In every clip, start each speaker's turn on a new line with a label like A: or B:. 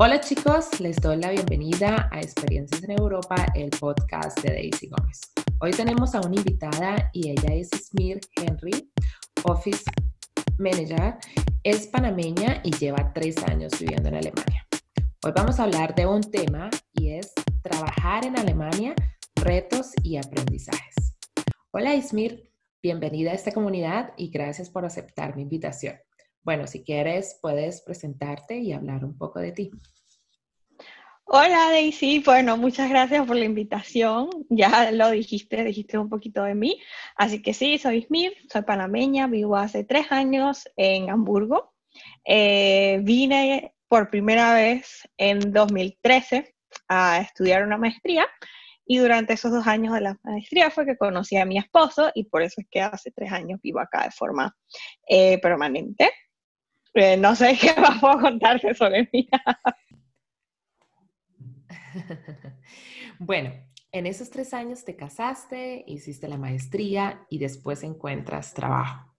A: Hola chicos, les doy la bienvenida a Experiencias en Europa, el podcast de Daisy Gómez. Hoy tenemos a una invitada y ella es Smir Henry, Office Manager. Es panameña y lleva tres años viviendo en Alemania. Hoy vamos a hablar de un tema y es trabajar en Alemania, retos y aprendizajes. Hola Ismir, bienvenida a esta comunidad y gracias por aceptar mi invitación. Bueno, si quieres, puedes presentarte y hablar un poco de ti.
B: Hola Daisy, bueno, muchas gracias por la invitación. Ya lo dijiste, dijiste un poquito de mí. Así que sí, soy Smith, soy panameña, vivo hace tres años en Hamburgo. Eh, vine por primera vez en 2013 a estudiar una maestría y durante esos dos años de la maestría fue que conocí a mi esposo y por eso es que hace tres años vivo acá de forma eh, permanente. Eh, no sé qué más puedo contarte sobre mí.
A: bueno, en esos tres años te casaste, hiciste la maestría y después encuentras trabajo.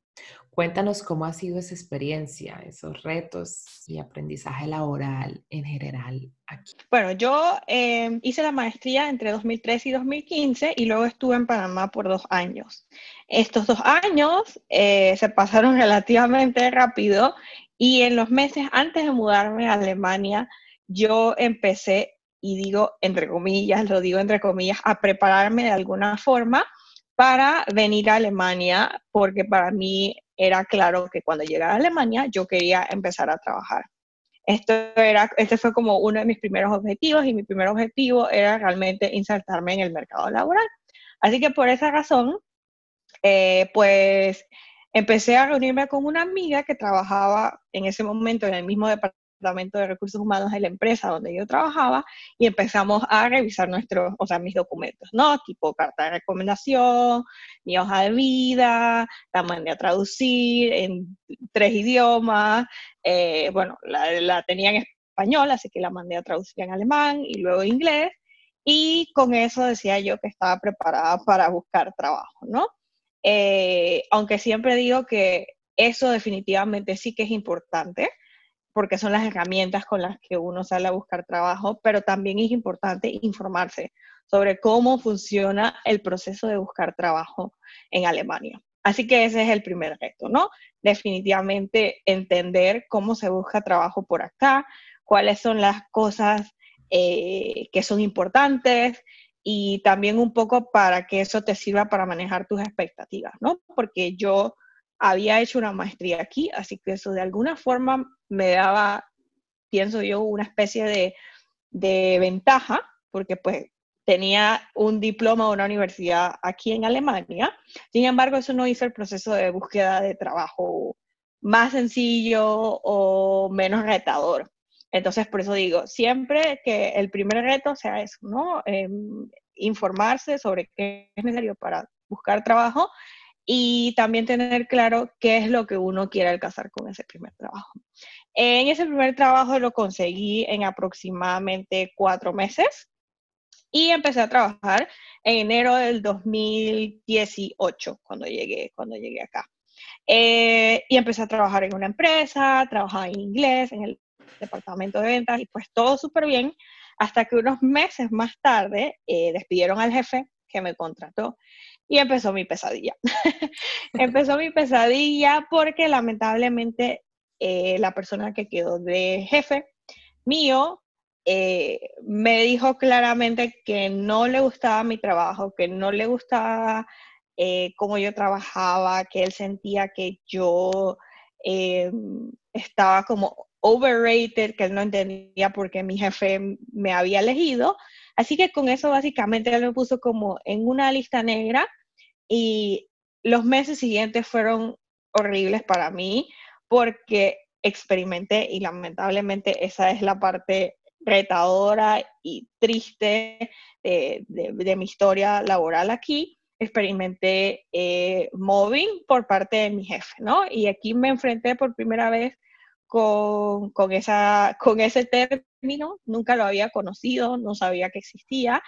A: Cuéntanos cómo ha sido esa experiencia, esos retos y aprendizaje laboral en general aquí.
B: Bueno, yo em, hice la maestría entre 2013 y 2015 y luego estuve en Panamá por dos años. Estos dos años eh, se pasaron relativamente rápido y en los meses antes de mudarme a Alemania, yo empecé, y digo entre comillas, lo digo entre comillas, a prepararme de alguna forma para venir a Alemania, porque para mí era claro que cuando llegara a Alemania yo quería empezar a trabajar. Esto era, este fue como uno de mis primeros objetivos y mi primer objetivo era realmente insertarme en el mercado laboral. Así que por esa razón, eh, pues empecé a reunirme con una amiga que trabajaba en ese momento en el mismo departamento de Recursos Humanos de la empresa donde yo trabajaba y empezamos a revisar nuestros, o sea, mis documentos, ¿no? Tipo carta de recomendación, mi hoja de vida, la mandé a traducir en tres idiomas, eh, bueno, la, la tenía en español, así que la mandé a traducir en alemán y luego inglés, y con eso decía yo que estaba preparada para buscar trabajo, ¿no? Eh, aunque siempre digo que eso definitivamente sí que es importante, porque son las herramientas con las que uno sale a buscar trabajo, pero también es importante informarse sobre cómo funciona el proceso de buscar trabajo en Alemania. Así que ese es el primer reto, ¿no? Definitivamente entender cómo se busca trabajo por acá, cuáles son las cosas eh, que son importantes y también un poco para que eso te sirva para manejar tus expectativas, ¿no? Porque yo había hecho una maestría aquí, así que eso de alguna forma me daba, pienso yo, una especie de, de ventaja, porque pues tenía un diploma de una universidad aquí en Alemania. Sin embargo, eso no hizo el proceso de búsqueda de trabajo más sencillo o menos retador. Entonces, por eso digo, siempre que el primer reto sea eso, ¿no? Em, informarse sobre qué es necesario para buscar trabajo y también tener claro qué es lo que uno quiere alcanzar con ese primer trabajo. En ese primer trabajo lo conseguí en aproximadamente cuatro meses y empecé a trabajar en enero del 2018 cuando llegué, cuando llegué acá. Eh, y empecé a trabajar en una empresa, trabajaba en inglés, en el departamento de ventas y pues todo súper bien, hasta que unos meses más tarde eh, despidieron al jefe que me contrató y empezó mi pesadilla. empezó mi pesadilla porque lamentablemente eh, la persona que quedó de jefe mío eh, me dijo claramente que no le gustaba mi trabajo, que no le gustaba cómo yo trabajaba, que él sentía que yo estaba como overrated, que él no entendía por qué mi jefe me había elegido. Así que con eso básicamente él me puso como en una lista negra y los meses siguientes fueron horribles para mí porque experimenté y lamentablemente esa es la parte retadora y triste de, mi historia laboral aquí. Experimenté eh, mobbing por parte de mi jefe, ¿no? Y aquí me enfrenté por primera vez con, con, esa, con ese término, nunca lo había conocido, no sabía que existía,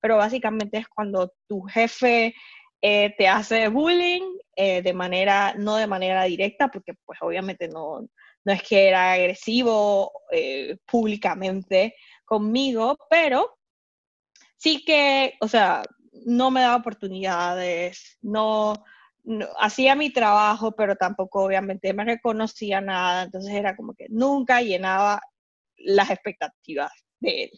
B: pero básicamente es cuando tu jefe eh, te hace bullying eh, de manera, no de manera directa, porque pues obviamente no, no es que era agresivo eh, públicamente conmigo, pero sí que, o sea, no me daba oportunidades, no, hacía mi trabajo, pero tampoco obviamente me reconocía nada, entonces era como que nunca llenaba las expectativas de él.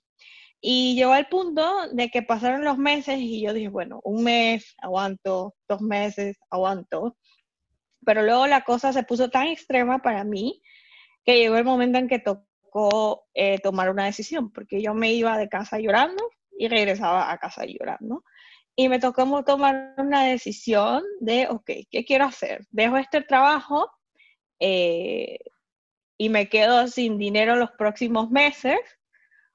B: Y llegó al punto de que pasaron los meses y yo dije, bueno, un mes, aguanto, dos meses, aguanto. Pero luego la cosa se puso tan extrema para mí que llegó el momento en que tocó eh, tomar una decisión, porque yo me iba de casa llorando y regresaba a casa llorando. Y me tocó tomar una decisión de, ok, ¿qué quiero hacer? ¿Dejo este trabajo eh, y me quedo sin dinero los próximos meses?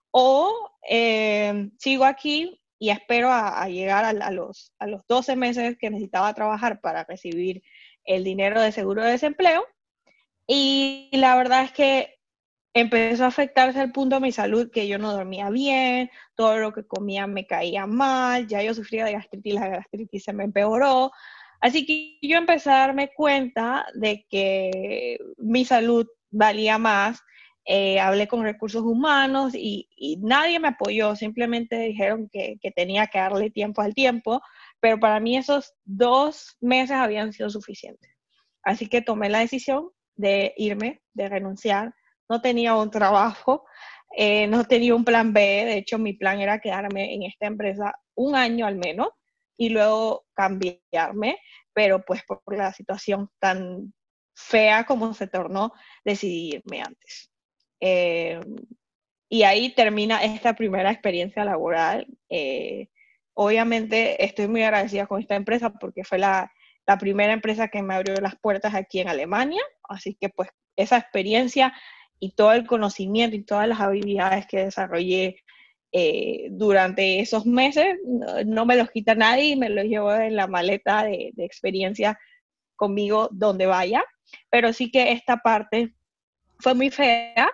B: ¿O eh, sigo aquí y espero a, llegar a, los, a los 12 meses que necesitaba trabajar para recibir el dinero de seguro de desempleo? Y la verdad es que empezó a afectarse al punto de mi salud, que yo no dormía bien, todo lo que comía me caía mal, ya yo sufría de gastritis, la gastritis se me empeoró. Así que yo empecé a darme cuenta de que mi salud valía más. Eh, hablé con recursos humanos y, nadie me apoyó, simplemente dijeron que, que tenía que darle tiempo al tiempo, pero para mí esos dos meses habían sido suficientes. Así que tomé la decisión de irme, de renunciar no tenía un trabajo, eh, no tenía un plan B, de hecho mi plan era quedarme en esta empresa un año al menos y luego cambiarme, pero pues por la situación tan fea como se tornó, decidí irme antes. Eh, y ahí termina esta primera experiencia laboral. Eh, obviamente estoy muy agradecida con esta empresa porque fue la, la primera empresa que me abrió las puertas aquí en Alemania, así que pues esa experiencia y todo el conocimiento y todas las habilidades que desarrollé eh, durante esos meses, no, me los quita nadie y me los llevo en la maleta de, experiencia conmigo donde vaya. Pero sí que esta parte fue muy fea.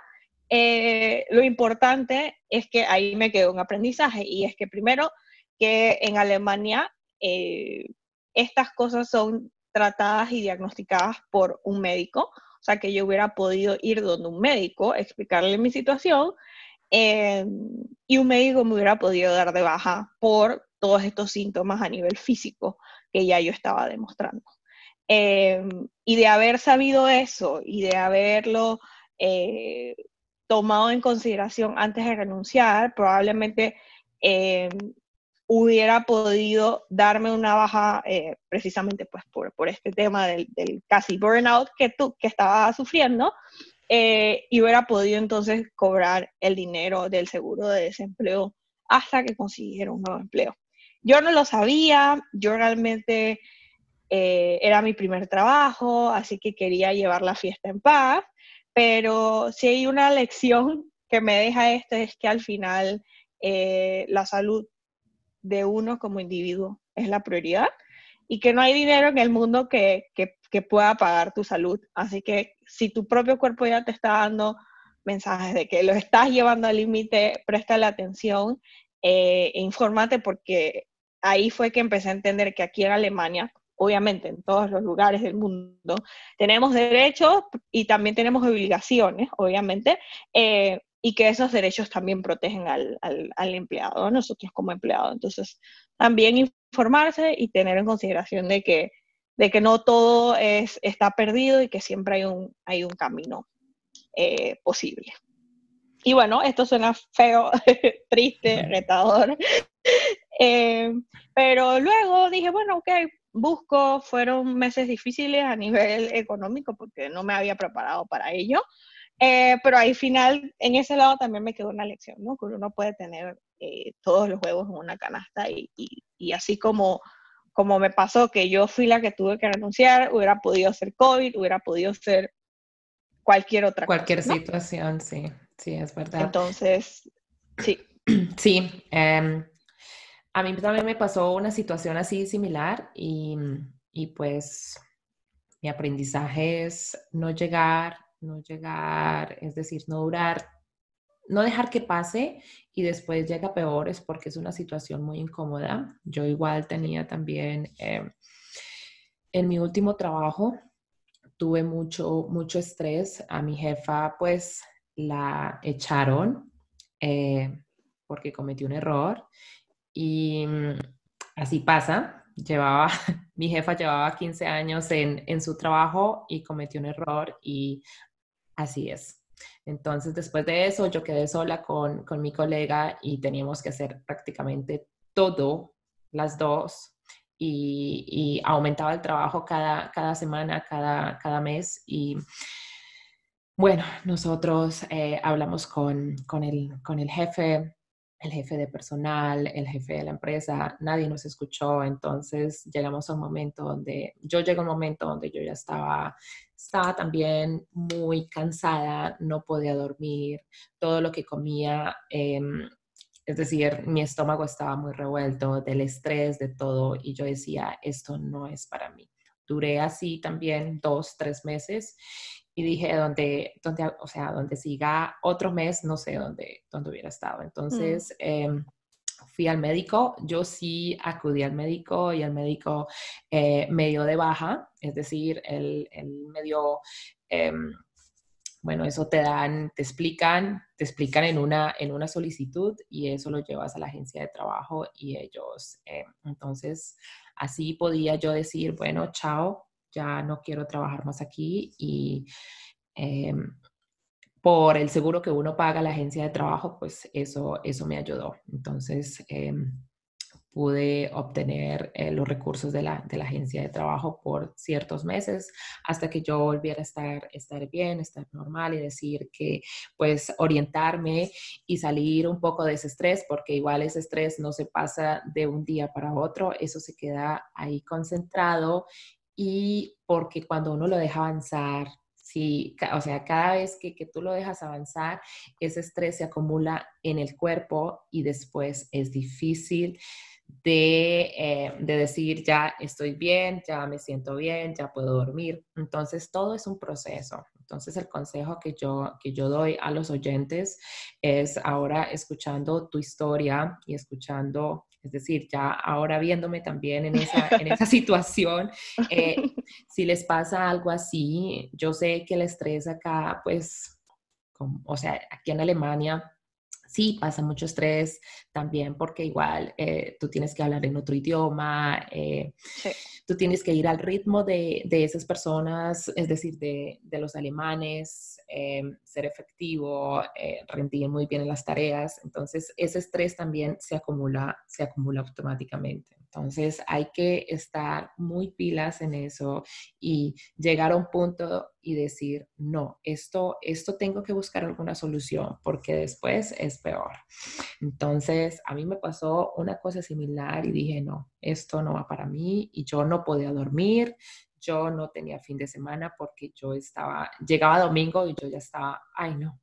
B: Eh, lo importante es que ahí me quedó un aprendizaje y es que primero que en Alemania eh, estas cosas son tratadas y diagnosticadas por un médico, sea, que yo hubiera podido ir donde un médico, explicarle mi situación, eh, y un médico me hubiera podido dar de baja por todos estos síntomas a nivel físico que ya yo estaba demostrando. Eh, y de haber sabido eso y de haberlo eh, tomado en consideración antes de renunciar, probablemente hubiera podido darme una baja eh, precisamente pues por, por, este tema del, del, casi burnout que, tú, que estaba sufriendo eh, y hubiera podido entonces cobrar el dinero del seguro de desempleo hasta que consiguiera un nuevo empleo. Yo no lo sabía, yo realmente eh, era mi primer trabajo, así que quería llevar la fiesta en paz, pero si hay una lección que me deja esto es que al final la salud de uno como individuo es la prioridad y que no hay dinero en el mundo que, pueda pagar tu salud. Así que si tu propio cuerpo ya te está dando mensajes de que lo estás llevando al límite, presta la atención eh, e infórmate porque ahí fue que empecé a entender que aquí en Alemania, obviamente en todos los lugares del mundo, tenemos derechos y también tenemos obligaciones, obviamente, eh, y que esos derechos también protegen al, al, empleado, nosotros como empleado. Entonces, también informarse y tener en consideración de que, de que no todo es, está perdido y que siempre hay un, hay un camino eh, posible. Y bueno, esto suena feo, triste, retador. Eh, pero luego dije, bueno, ok, busco, fueron meses difíciles a nivel económico porque no me había preparado para ello. Eh, pero al final, en ese lado también me quedó una lección, ¿no? Que uno puede tener eh, todos los huevos en una canasta y, y, así como, como me pasó que yo fui la que tuve que renunciar, hubiera podido ser COVID, hubiera podido ser cualquier otra
A: cualquier situación, sí, sí, es verdad.
B: Entonces, sí.
A: Sí, em, a mí también me pasó una situación así similar y, y pues mi aprendizaje es no llegar no llegar, es decir, no durar, no dejar que pase y después llega peor es porque es una situación muy incómoda. Yo igual tenía también em, en mi último trabajo, tuve mucho, mucho estrés. A mi jefa, pues, la echaron eh, porque cometió un error. Y mm, así pasa. Llevaba, mi jefa llevaba 15 años en, en su trabajo y cometió un error y así es. Entonces, después de eso, yo quedé sola con, con mi colega y teníamos que hacer prácticamente todo, las dos, y, aumentaba el trabajo cada, cada semana, cada, cada mes. Y bueno, nosotros eh, hablamos con, con, el, con el jefe, el jefe de personal, el jefe de la empresa, nadie nos escuchó, entonces llegamos a un momento donde, yo llego a un momento donde yo ya estaba, estaba también muy cansada, no podía dormir, todo lo que comía em, es decir, mi estómago estaba muy revuelto del estrés, de todo, y yo decía, esto no es para mí. Duré así también dos, tres meses y dije, donde, donde, o sea, donde siga otro mes, no sé dónde, dónde hubiera estado. Entonces, mm. em, fui al médico, yo sí acudí al médico y el médico eh, me dio de baja, es decir, el, el me dio... Em, bueno, eso te dan, te explican, te explican en una, en una solicitud y eso lo llevas a la agencia de trabajo y ellos, eh, entonces, así podía yo decir, bueno, chao, ya no quiero trabajar más aquí y eh, por el seguro que uno paga a la agencia de trabajo, pues eso, eso me ayudó. Entonces, eh, pude obtener eh, los recursos de la, de la, agencia de trabajo por ciertos meses hasta que yo volviera a estar, estar bien, estar normal y decir que pues orientarme y salir un poco de ese estrés, porque igual ese estrés no se pasa de un día para otro, eso se queda ahí concentrado y porque cuando uno lo deja avanzar, Sí, o sea, cada vez que, que, tú lo dejas avanzar, ese estrés se acumula en el cuerpo y después es difícil eh, de, decir, ya estoy bien, ya me siento bien, ya puedo dormir. Entonces, todo es un proceso. Entonces, el consejo que yo, que yo doy a los oyentes es ahora escuchando tu historia y escuchando, es decir, ya ahora viéndome también en esa, en esa situación, eh, si les pasa algo así, yo sé que el estrés acá, pues, o sea, aquí en Alemania, sí pasa mucho estrés también porque igual eh, tú tienes que hablar en otro idioma, eh, tú tienes que ir al ritmo de, de esas personas, es decir, de, de los alemanes, eh, ser efectivo, rendir muy bien en las tareas. Entonces, ese estrés también se acumula, se acumula automáticamente. Entonces hay que estar muy pilas en eso y llegar a un punto y decir, no, esto, esto tengo que buscar alguna solución porque después es peor. Entonces a mí me pasó una cosa similar y dije, no, esto no va para mí y yo no podía dormir. Yo no tenía fin de semana porque yo estaba, llegaba domingo y yo ya estaba, ay no,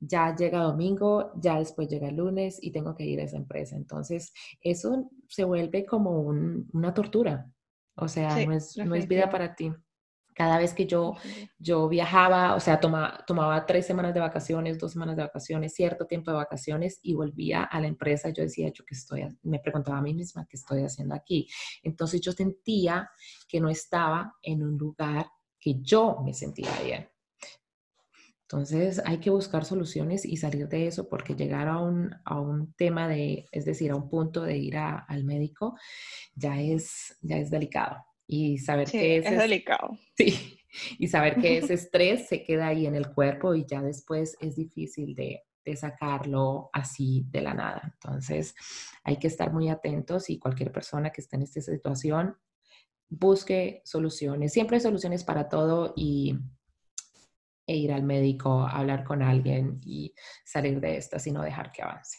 A: ya llega domingo, ya después llega el lunes y tengo que ir a esa empresa. Entonces, eso se vuelve como una tortura. O sea, no, es, no es vida para ti. Cada vez que yo, yo viajaba, o sea, tomaba tres semanas de vacaciones, dos semanas de vacaciones, cierto tiempo de vacaciones y volvía a la empresa, yo decía, yo que estoy, me preguntaba a mí misma, ¿qué estoy haciendo aquí? Entonces yo sentía que no estaba en un lugar que yo me sentía bien. Entonces hay que buscar soluciones y salir de eso porque llegar a un, a un tema de, es decir, a un punto de ir al médico, ya es, ya es delicado. Y saber que
B: es, es delicado.
A: Sí, y saber que ese estrés se queda ahí en el cuerpo y ya después es difícil de, de sacarlo así de la nada. Entonces hay que estar muy atentos y cualquier persona que esté en esta situación busque soluciones. Siempre hay soluciones para todo y e ir al médico, hablar con alguien y salir de esta, sino dejar que avance.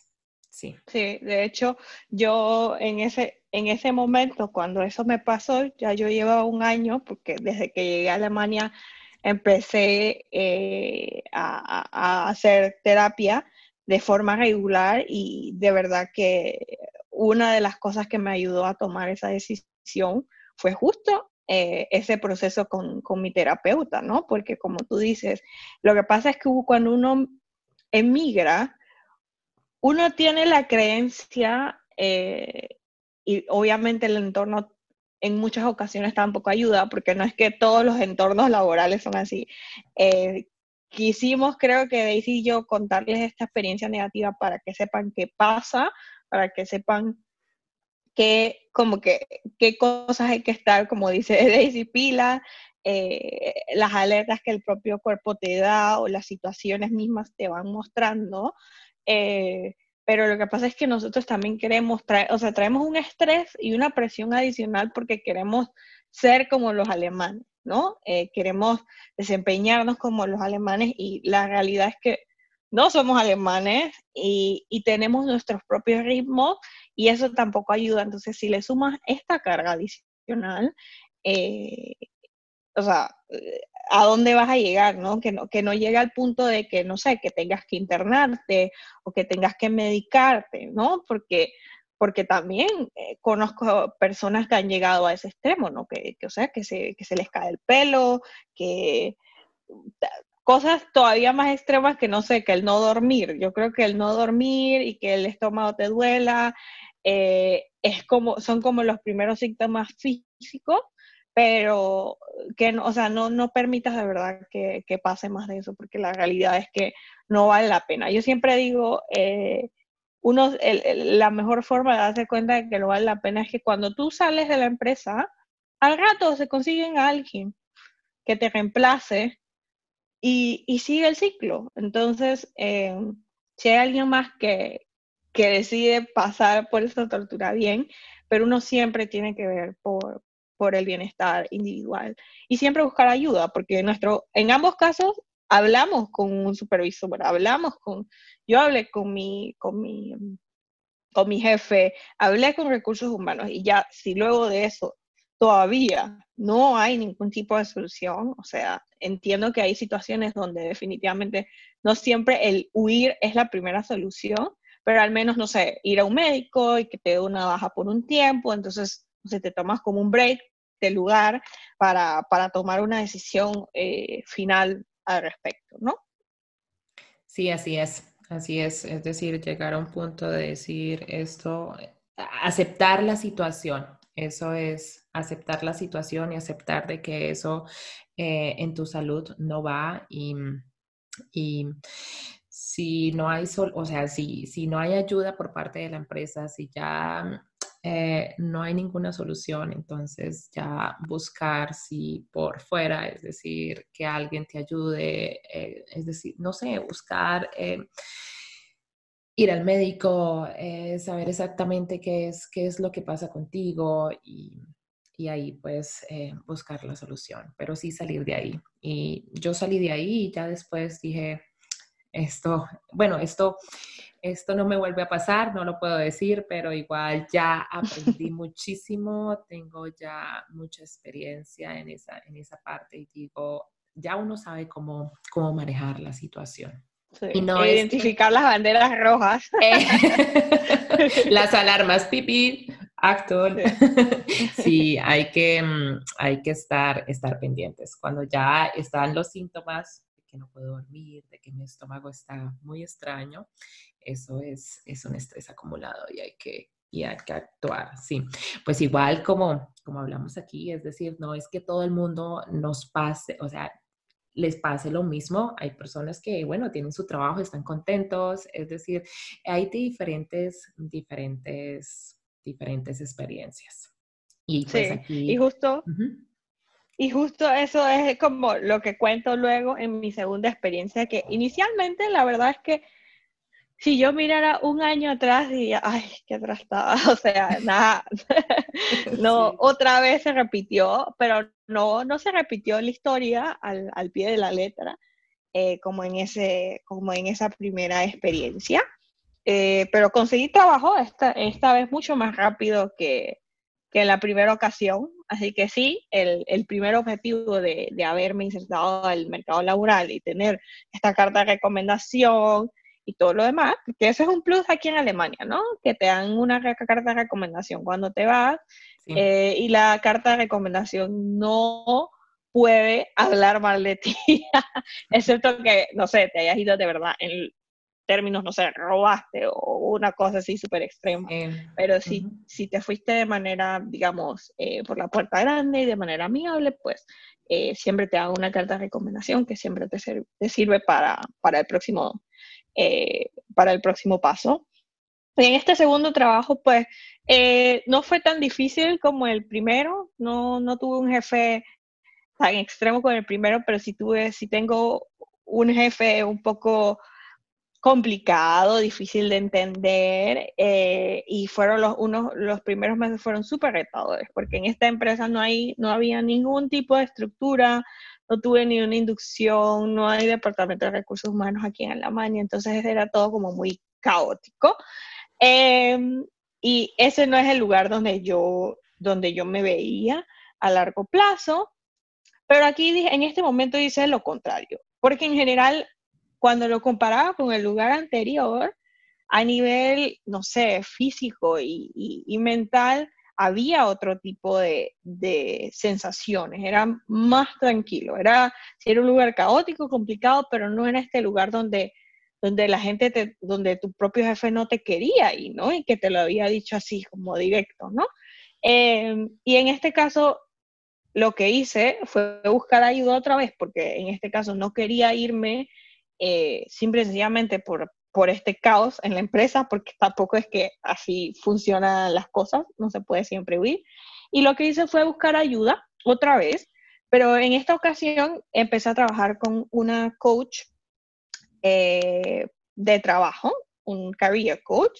A: Sí.
B: Sí, de hecho, yo en ese, en ese momento, cuando eso me pasó, ya yo llevaba un año, porque desde que llegué a Alemania empecé eh, a, a, hacer terapia de forma regular y de verdad que una de las cosas que me ayudó a tomar esa decisión fue justo eh, ese proceso con, con, mi terapeuta, ¿no? Porque como tú dices, lo que pasa es que cuando uno emigra, uno tiene la creencia, eh, y obviamente el entorno en muchas ocasiones tampoco ayuda, porque no es que todos los entornos laborales son así. Eh, quisimos, creo que Daisy y yo, contarles esta experiencia negativa para que sepan qué pasa, para que sepan qué, como que, qué cosas hay que estar, como dice Daisy Pila, eh, las alertas que el propio cuerpo te da o las situaciones mismas te van mostrando. Eh, pero lo que pasa es que nosotros también queremos traer, o sea, traemos un estrés y una presión adicional porque queremos ser como los alemanes, ¿no? Eh, queremos desempeñarnos como los alemanes y la realidad es que no somos alemanes y, tenemos nuestros propios ritmos y eso tampoco ayuda. Entonces, si le sumas esta carga adicional, eh, o sea, ¿a dónde vas a llegar? ¿no? Que, no, que no llegue al punto de que, no sé, que tengas que internarte o que tengas que medicarte, ¿no? Porque, porque también eh, conozco personas que han llegado a ese extremo, ¿no? Que, o sea, que se, que se les cae el pelo, que cosas todavía más extremas que no sé, que el no dormir. Yo creo que el no dormir y que el estómago te duela eh, es como, son como los primeros síntomas físicos, pero que no, o sea, no, no permitas de verdad que, que, pase más de eso, porque la realidad es que no vale la pena. Yo siempre digo, eh, uno, la mejor forma de darse cuenta de que no vale la pena es que cuando tú sales de la empresa, al rato se consiguen alguien que te reemplace y, sigue el ciclo. Entonces, eh, si hay alguien más que, que decide pasar por esa tortura, bien, pero uno siempre tiene que ver por, por el bienestar individual y siempre buscar ayuda, porque nuestro, en ambos casos hablamos con un supervisor, hablamos con, yo hablé con mi, con mi, con mi jefe, hablé con recursos humanos y ya si luego de eso todavía no hay ningún tipo de solución. O sea, entiendo que hay situaciones donde definitivamente no siempre el huir es la primera solución, pero al menos, no sé, ir a un médico y que te dé una baja por un tiempo, entonces no te tomas como un break de lugar para, para tomar una decisión eh, final al respecto, ¿no?
A: Sí, así es, así es. Es decir, llegar a un punto de decir esto, aceptar la situación, eso es aceptar la situación y aceptar de que eso eh, en tu salud no va y, y si no hay sol, o sea, si, si no hay ayuda por parte de la empresa, si ya eh, no hay ninguna solución, entonces ya buscar si por fuera, es decir, que alguien te ayude, eh, es decir, no sé, buscar ir al médico, eh, saber exactamente qué es, qué es lo que pasa contigo y, y ahí pues eh, buscar la solución, pero sí salir de ahí. Y yo salí de ahí y ya después dije, esto, bueno, esto, esto no me vuelve a pasar, no lo puedo decir, pero igual ya aprendí muchísimo, tengo ya mucha experiencia en esa, en esa parte y digo, ya uno sabe cómo, cómo manejar la situación
B: y no identificar las banderas rojas.
A: Eh, las alarmas, pipi, actor. Sí, hay, que, mm, hay que estar, estar pendientes. Cuando ya están los síntomas de que no puedo dormir, de que mi estómago está muy extraño, eso es, es un estrés acumulado y hay que, y hay que actuar, sí. Pues igual como, como hablamos aquí, es decir, no es que todo el mundo nos pase, o sea, les pase lo mismo. Hay personas que, bueno, tienen su trabajo, están contentos, es decir, hay diferentes, diferentes, diferentes experiencias.
B: Y pues aquí... y justo... Y justo eso es como lo que cuento luego en mi segunda experiencia, que inicialmente la verdad es que si yo mirara un año atrás diría, ay, qué atrás estaba, o sea, nada, no, otra vez se repitió, pero no, no se repitió la historia al, pie de la letra, eh, como, en ese, como en esa primera experiencia, eh, pero conseguí trabajo esta, esta vez mucho más rápido que, que en la primera ocasión, así que sí, el, el primer objetivo de, de haberme insertado al mercado laboral y tener esta carta de recomendación, y todo lo demás, que ese es un plus aquí en Alemania, ¿no? Que te dan una carta de recomendación cuando te vas eh, y la carta de recomendación no puede hablar mal de ti, excepto que, no sé, te hayas ido de verdad en términos, no sé, robaste o una cosa así súper extrema. Pero si, si te fuiste de manera, digamos, eh, por la puerta grande y de manera amigable, pues eh, siempre te hago una carta de recomendación que siempre te, te sirve para, para, el próximo, eh, para el próximo paso. En este segundo trabajo, pues, no fue tan difícil como el primero, no, no tuve un jefe tan extremo como el primero, pero sí tuve, sí tengo un jefe un poco complicado, difícil de entender eh, y fueron los, unos, los primeros meses fueron súper retadores porque en esta empresa no, hay, no había ningún tipo de estructura, no tuve ni una inducción, no hay departamento de recursos humanos aquí en Alemania, entonces era todo como muy caótico. Em, y ese no es el lugar donde yo, donde yo me veía a largo plazo, pero aquí en este momento dice lo contrario, porque en general cuando lo comparaba con el lugar anterior, a nivel, no sé, físico y, mental, había otro tipo de, sensaciones, era más tranquilo, era, era un lugar caótico, complicado, pero no era este lugar donde, donde la gente, te, donde tu propio jefe no te quería y, ¿no? Y que te lo había dicho así, como directo, ¿no? Em, y en este caso, lo que hice fue buscar ayuda otra vez, porque en este caso no quería irme eh, simple por, por este caos en la empresa, porque tampoco es que así funcionan las cosas, no se puede siempre huir. Y lo que hice fue buscar ayuda otra vez, pero en esta ocasión empecé a trabajar con una coach eh, de trabajo, un career coach,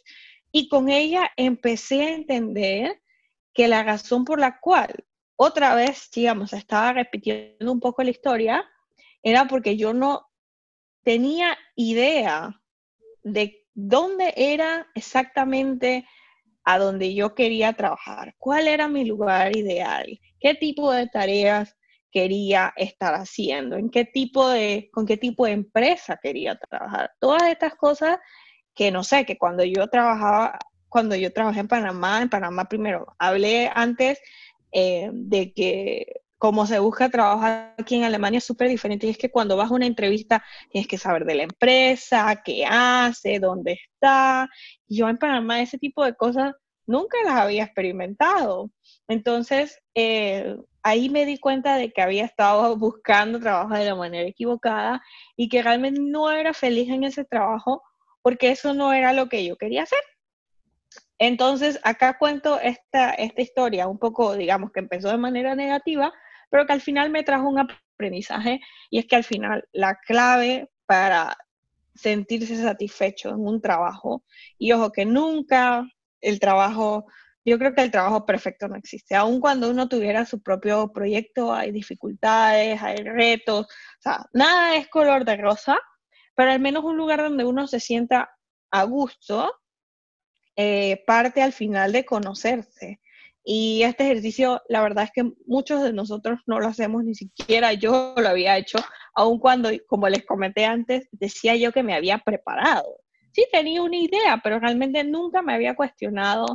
B: y con ella empecé a entender que la razón por la cual otra vez, digamos, estaba repitiendo un poco la historia, era porque yo no tenía idea de dónde era exactamente a donde yo quería trabajar, cuál era mi lugar ideal, qué tipo de tareas quería estar haciendo, en qué tipo de, con qué tipo de empresa quería trabajar. Todas estas cosas que no sé, que cuando yo trabajaba, cuando yo trabajé en Panamá, en Panamá primero, hablé antes eh, de que como se busca trabajo aquí en Alemania es súper diferente. Y es que cuando vas a una entrevista tienes que saber de la empresa, qué hace, dónde está. yo en Panamá ese tipo de cosas nunca las había experimentado. Entonces, eh, ahí me di cuenta de que había estado buscando trabajo de la manera equivocada y que realmente no era feliz en ese trabajo porque eso no era lo que yo quería hacer. Entonces, acá cuento esta, esta historia un poco, digamos, que empezó de manera negativa, pero que al final me trajo un aprendizaje y es que al final la clave para sentirse satisfecho en un trabajo, y ojo que nunca el trabajo, yo creo que el trabajo perfecto no existe, aun cuando uno tuviera su propio proyecto hay dificultades, hay retos, o sea, nada es color de rosa, pero al menos un lugar donde uno se sienta a gusto, eh, parte al final de conocerse y este ejercicio, la verdad es que muchos de nosotros no lo hacemos, ni siquiera yo lo había hecho, aun cuando, como les comenté antes, decía yo que me había preparado. Sí, tenía una idea, pero realmente nunca me había cuestionado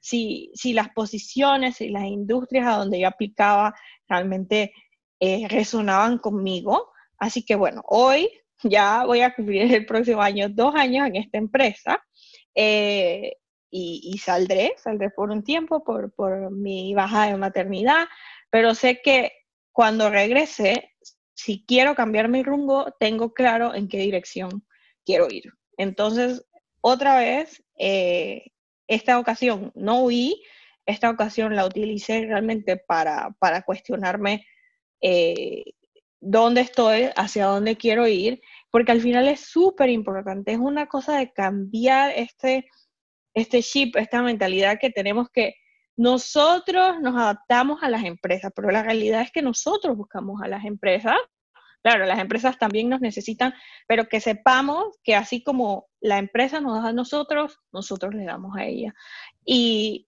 B: si, si las posiciones y las industrias a donde yo aplicaba realmente eh, resonaban conmigo. Así que bueno, hoy ya voy a cumplir el próximo año dos años en esta empresa. Eh, y, saldré, saldré por un tiempo por, por mi baja de maternidad, pero sé que cuando regrese, si quiero cambiar mi rumbo, tengo claro en qué dirección quiero ir. Entonces, otra vez, eh, esta ocasión no huí, esta ocasión la utilicé realmente para, para cuestionarme eh, dónde estoy, hacia dónde quiero ir, porque al final es súper importante, es una cosa de cambiar este este chip, esta mentalidad que tenemos que nosotros nos adaptamos a las empresas, pero la realidad es que nosotros buscamos a las empresas. Claro, las empresas también nos necesitan, pero que sepamos que así como la empresa nos da a nosotros, nosotros le damos a ella. Y,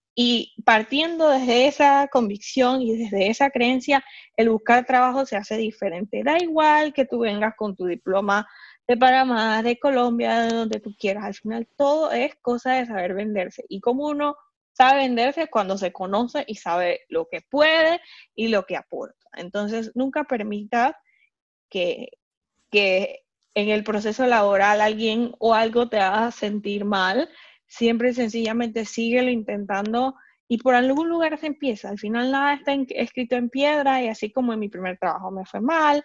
B: partiendo desde esa convicción y desde esa creencia, el buscar trabajo se hace diferente. Da igual que tú vengas con tu diploma de Panamá, de Colombia, de donde tú quieras. Al final todo es cosa de saber venderse. Y como uno sabe venderse cuando se conoce y sabe lo que puede y lo que aporta. Entonces, nunca permita que, que en el proceso laboral alguien o algo te haga sentir mal, siempre sencillamente síguelo intentando y por algún lugar se empieza. Al final nada está escrito en piedra y así como en mi primer trabajo me fue mal,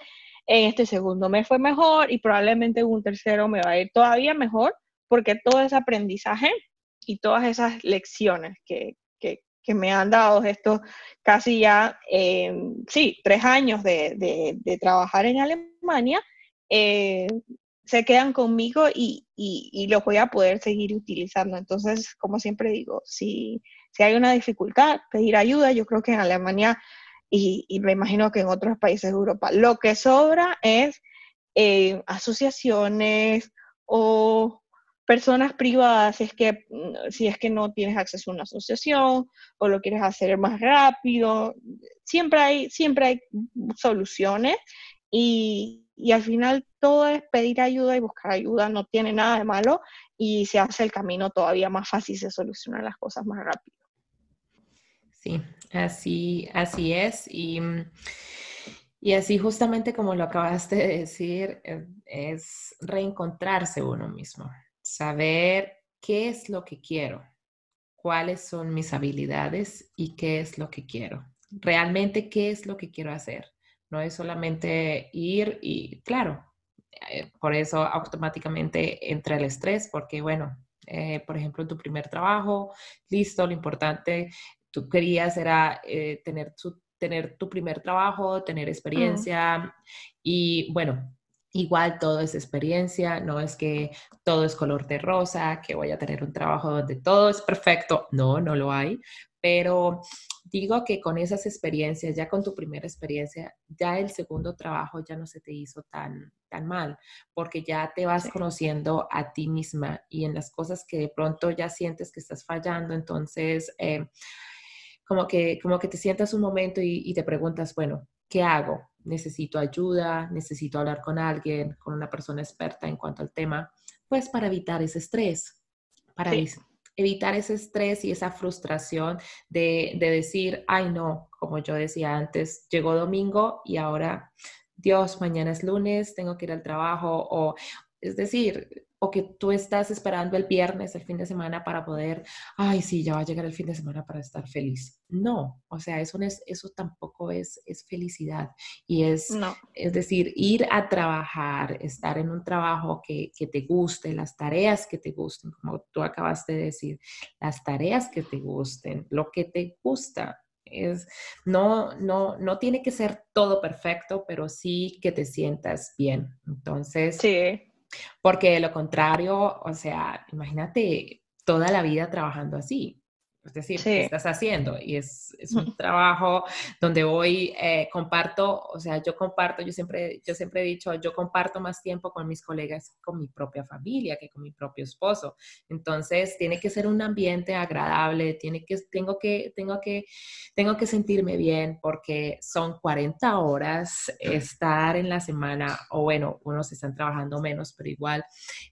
B: en este segundo me fue mejor y probablemente en un tercero me va a ir todavía mejor porque todo ese aprendizaje y todas esas lecciones que, que, me han dado estos casi ya, eh, sí, tres años de, de, trabajar en Alemania, eh, se quedan conmigo y, y, los voy a poder seguir utilizando. Entonces, como siempre digo, si, si hay una dificultad, pedir ayuda, yo creo que en Alemania y, y me imagino que en otros países de Europa, lo que sobra es eh, asociaciones o personas privadas, si es, que, mm, si es que no tienes acceso a una asociación o lo quieres hacer más rápido, siempre hay, siempre hay soluciones y, y, al final todo es pedir ayuda y buscar ayuda, no tiene nada de malo y se hace el camino todavía más fácil, se solucionan las cosas más rápido.
A: Sí, así, así es. Y, y así justamente como lo acabaste de decir, eh, es reencontrarse uno mismo saber qué es lo que quiero, cuáles son mis habilidades y qué es lo que quiero. Realmente qué es lo que quiero hacer. No es solamente ir y, claro, eh, por eso automáticamente entra el estrés, porque bueno, eh, por ejemplo, tu primer trabajo, listo, lo importante, tú querías era eh, tener, tu, tener tu primer trabajo, tener experiencia y bueno, Igual todo es experiencia, no es que todo es color de rosa, que voy a tener un trabajo donde todo es perfecto. No, no lo hay. Pero digo que con esas experiencias, ya con tu primera experiencia, ya el segundo trabajo ya no se te hizo tan, tan mal, porque ya te vas conociendo a ti misma y en las cosas que de pronto ya sientes que estás fallando, entonces eh, como, que, como que te sientas un momento y te preguntas, bueno, ¿qué hago? necesito ayuda, necesito hablar con alguien, con una persona experta en cuanto al tema, pues para evitar ese estrés, para evitar ese estrés y esa frustración de, de decir, ay no, como yo decía antes, llegó domingo y ahora, Dios, mañana es lunes, tengo que ir al trabajo o, es decir, o que tú estás esperando el viernes, el fin de semana para poder, ay, sí, ya va a llegar el fin de semana para estar feliz. No, o sea, eso, es, eso tampoco es, es felicidad. Y es, es decir, ir a trabajar, estar en un trabajo que, que te guste, las tareas que te gusten, como tú acabaste de decir, las tareas que te gusten, lo que te gusta, es, no, no, no tiene que ser todo perfecto, pero sí que te sientas bien. Entonces,
B: sí.
A: Porque de lo contrario, o sea, imagínate toda la vida trabajando así. Es decir, ¿qué estás haciendo? Y es, es un trabajo donde hoy eh, comparto, o sea, yo comparto, yo siempre, yo siempre he dicho, yo comparto más tiempo con mis colegas, con mi propia familia, que con mi propio esposo. Entonces, tiene que ser un ambiente agradable, tiene que, tengo, que, tengo, que, tengo que sentirme bien porque son 40 horas estar en la semana, o bueno, unos están trabajando menos, pero igual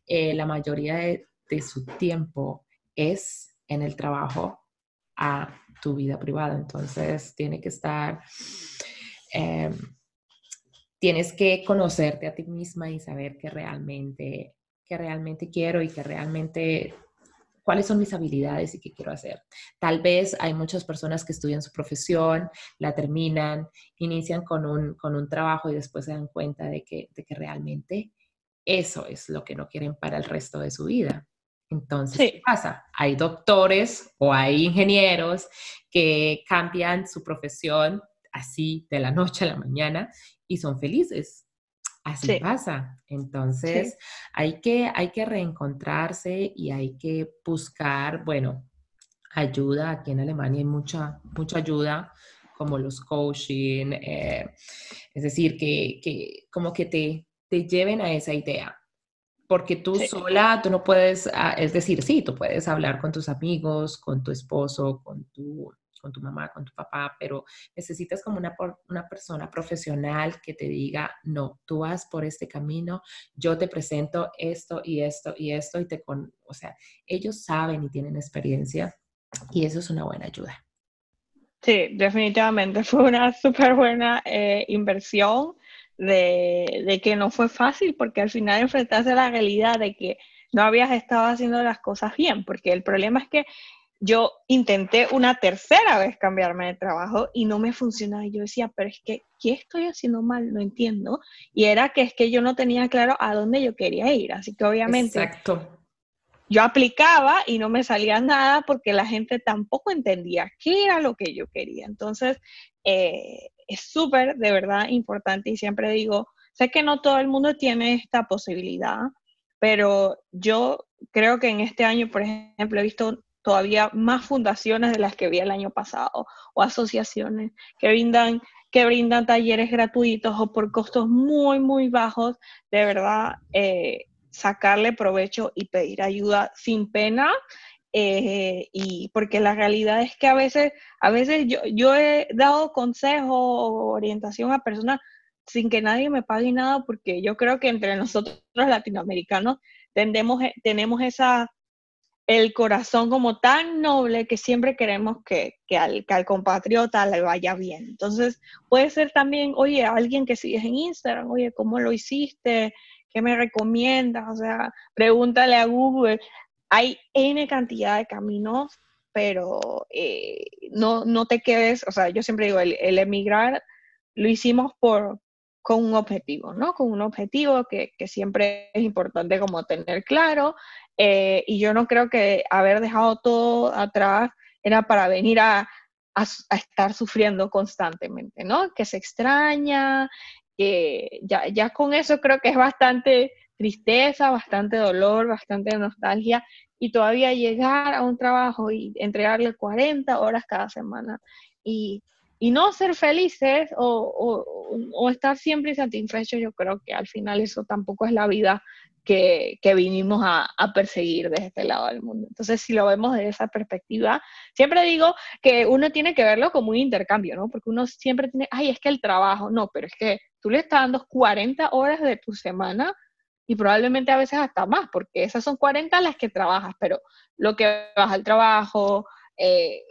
A: eh, la mayoría de, de su tiempo es en el trabajo a tu vida privada. Entonces, tiene que estar, em, tienes que conocerte a ti misma y saber que realmente, que realmente quiero y que realmente cuáles son mis habilidades y qué quiero hacer. Tal vez hay muchas personas que estudian su profesión, la terminan, inician con un, con un trabajo y después se dan cuenta de que, de que realmente eso es lo que no quieren para el resto de su vida. Entonces, ¿qué pasa? Hay doctores o hay ingenieros que cambian su profesión así de la noche a la mañana y son felices. Así pasa. Entonces, hay, que, hay que reencontrarse y hay que buscar, bueno, ayuda. Aquí en Alemania hay mucha, mucha ayuda, como los coaching, eh, es decir, que, que como que te, te lleven a esa idea porque tú sola, tú no puedes, ah, es decir, sí, tú puedes hablar con tus amigos, con tu esposo, con tu, con tu mamá, con tu papá, pero necesitas como una, una persona profesional que te diga, no, tú vas por este camino, yo te presento esto y esto y esto y te con, o sea, ellos saben y tienen experiencia y eso es una buena ayuda.
B: Sí, definitivamente fue una súper buena eh, inversión de, de, que no fue fácil, porque al final enfrentarse a la realidad de que no habías estado haciendo las cosas bien, porque el problema es que yo intenté una tercera vez cambiarme de trabajo y no me funcionaba. Y yo decía, pero es que, ¿qué estoy haciendo mal? No entiendo. Y era que es que yo no tenía claro a dónde yo quería ir. Así que obviamente
A: Exacto.
B: yo aplicaba y no me salía nada porque la gente tampoco entendía qué era lo que yo quería. Entonces, eh, es súper, de verdad, importante y siempre digo, sé que no todo el mundo tiene esta posibilidad, pero yo creo que en este año, por ejemplo, he visto todavía más fundaciones de las que vi el año pasado o asociaciones que brindan que brindan talleres gratuitos o por costos muy, muy bajos, de verdad, eh, sacarle provecho y pedir ayuda sin pena. Eh, y porque la realidad es que a veces, a veces yo, yo he dado consejo o orientación a personas sin que nadie me pague nada, porque yo creo que entre nosotros latinoamericanos tendemos, tenemos esa el corazón como tan noble que siempre queremos que, al, compatriota le vaya bien. Entonces, puede ser también, oye, alguien que sigues en Instagram, oye, ¿cómo lo hiciste? ¿Qué me recomiendas? O sea, pregúntale a Google. Hay N cantidad de caminos, pero eh, no, no te quedes, o sea, yo siempre digo, el, emigrar lo hicimos por, con un objetivo, ¿no? Con un objetivo que, siempre es importante como tener claro eh, y yo no creo que haber dejado todo atrás era para venir a, estar sufriendo constantemente, ¿no? Que se extraña, que ya, ya con eso creo que es bastante tristeza, bastante dolor, bastante nostalgia y todavía llegar a un trabajo y entregarle 40 horas cada semana y, no ser felices o, o, estar siempre insatisfechos, yo creo que al final eso tampoco es la vida que, vinimos a, perseguir desde este lado del mundo. Entonces, si lo vemos desde esa perspectiva, siempre digo que uno tiene que verlo como un intercambio, ¿no? Porque uno siempre tiene, ay, es que el trabajo, no, pero es que tú le estás dando 40 horas de tu semana y probablemente a veces hasta más, porque esas son 40 las que trabajas, pero lo que vas al trabajo, eh,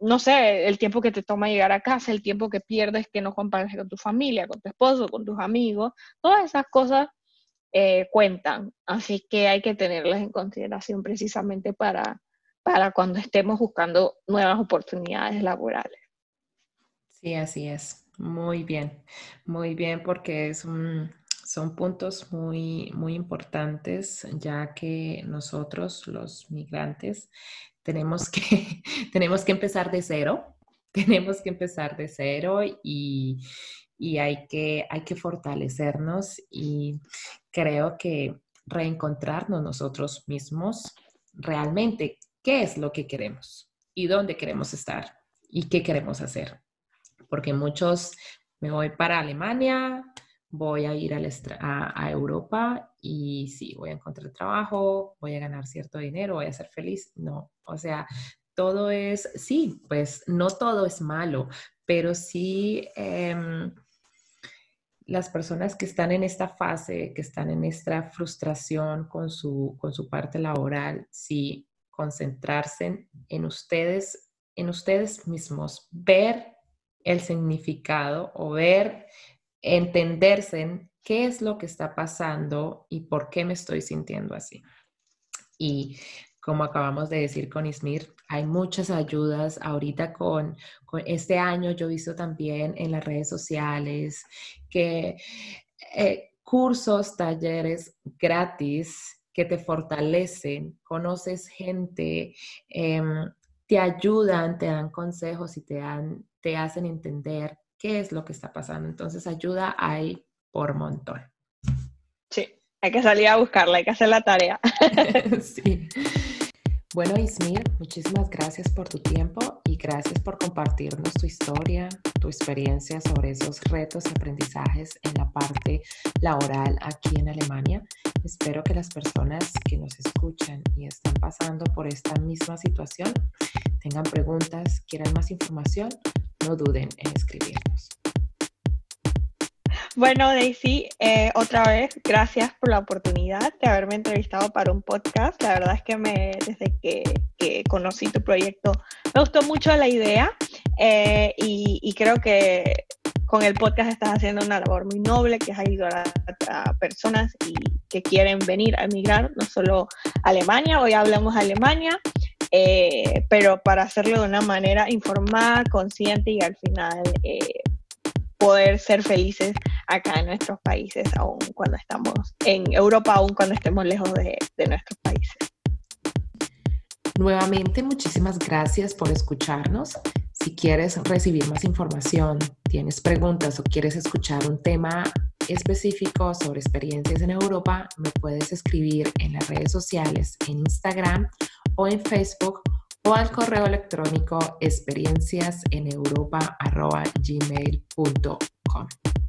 B: no sé, el tiempo que te toma llegar a casa, el tiempo que pierdes que no compartes con tu familia, con tu esposo, con tus amigos, todas esas cosas eh, cuentan, así que hay que tenerlas en consideración precisamente para, para cuando estemos buscando nuevas oportunidades laborales.
A: Sí, así es. Muy bien, muy bien, porque es son puntos muy, muy importantes, ya que nosotros, los migrantes, tenemos que, tenemos que empezar de cero, tenemos que empezar de cero y, y hay que, hay que fortalecernos y creo que reencontrarnos nosotros mismos realmente qué es lo que queremos y dónde queremos estar y qué queremos hacer. Porque muchos me voy para Alemania, voy a ir a, Europa y sí, voy a encontrar trabajo, voy a ganar cierto dinero, voy a ser feliz. No, o sea, todo es, sí, pues no todo es malo, pero sí em, las personas que están en esta fase, que están en esta frustración con su, con su parte laboral, sí, concentrarse en ustedes, en ustedes mismos, ver el significado o ver, entenderse en qué es lo que está pasando y por qué me estoy sintiendo así. Y como acabamos de decir con Ismir, hay muchas ayudas ahorita con, este año. Yo he visto también en las redes sociales que eh, cursos, talleres gratis que te fortalecen, conoces gente, em, te ayudan, te dan consejos y te, dan, te hacen entender qué es lo que está pasando. Entonces, ayuda hay por montón.
B: Sí, hay que salir a buscarla, hay que hacer la tarea.
A: sí. Bueno, Ismir, muchísimas gracias por tu tiempo y gracias por compartirnos tu historia, tu experiencia sobre esos retos y aprendizajes en la parte laboral aquí en Alemania. Espero que las personas que nos escuchan y están pasando por esta misma situación tengan preguntas, quieran más información, no duden en escribirnos.
B: Bueno, Daisy, eh, otra vez, gracias por la oportunidad de haberme entrevistado para un podcast. La verdad es que me, desde que, conocí tu proyecto me gustó mucho la idea eh, y, creo que con el podcast estás haciendo una labor muy noble, que es ayudar a, personas y que quieren venir a emigrar, no solo a Alemania, hoy hablamos de Alemania, eh, pero para hacerlo de una manera informada, consciente y al final eh, poder ser felices acá en nuestros países, aún cuando estamos en Europa, aún cuando estemos lejos de, de nuestros países.
A: Nuevamente, muchísimas gracias por escucharnos. Si quieres recibir más información, tienes preguntas o quieres escuchar un tema específico sobre experiencias en Europa, me puedes escribir en las redes sociales, en Instagram o en Facebook o al correo electrónico experienciaseneuropa.gmail.com.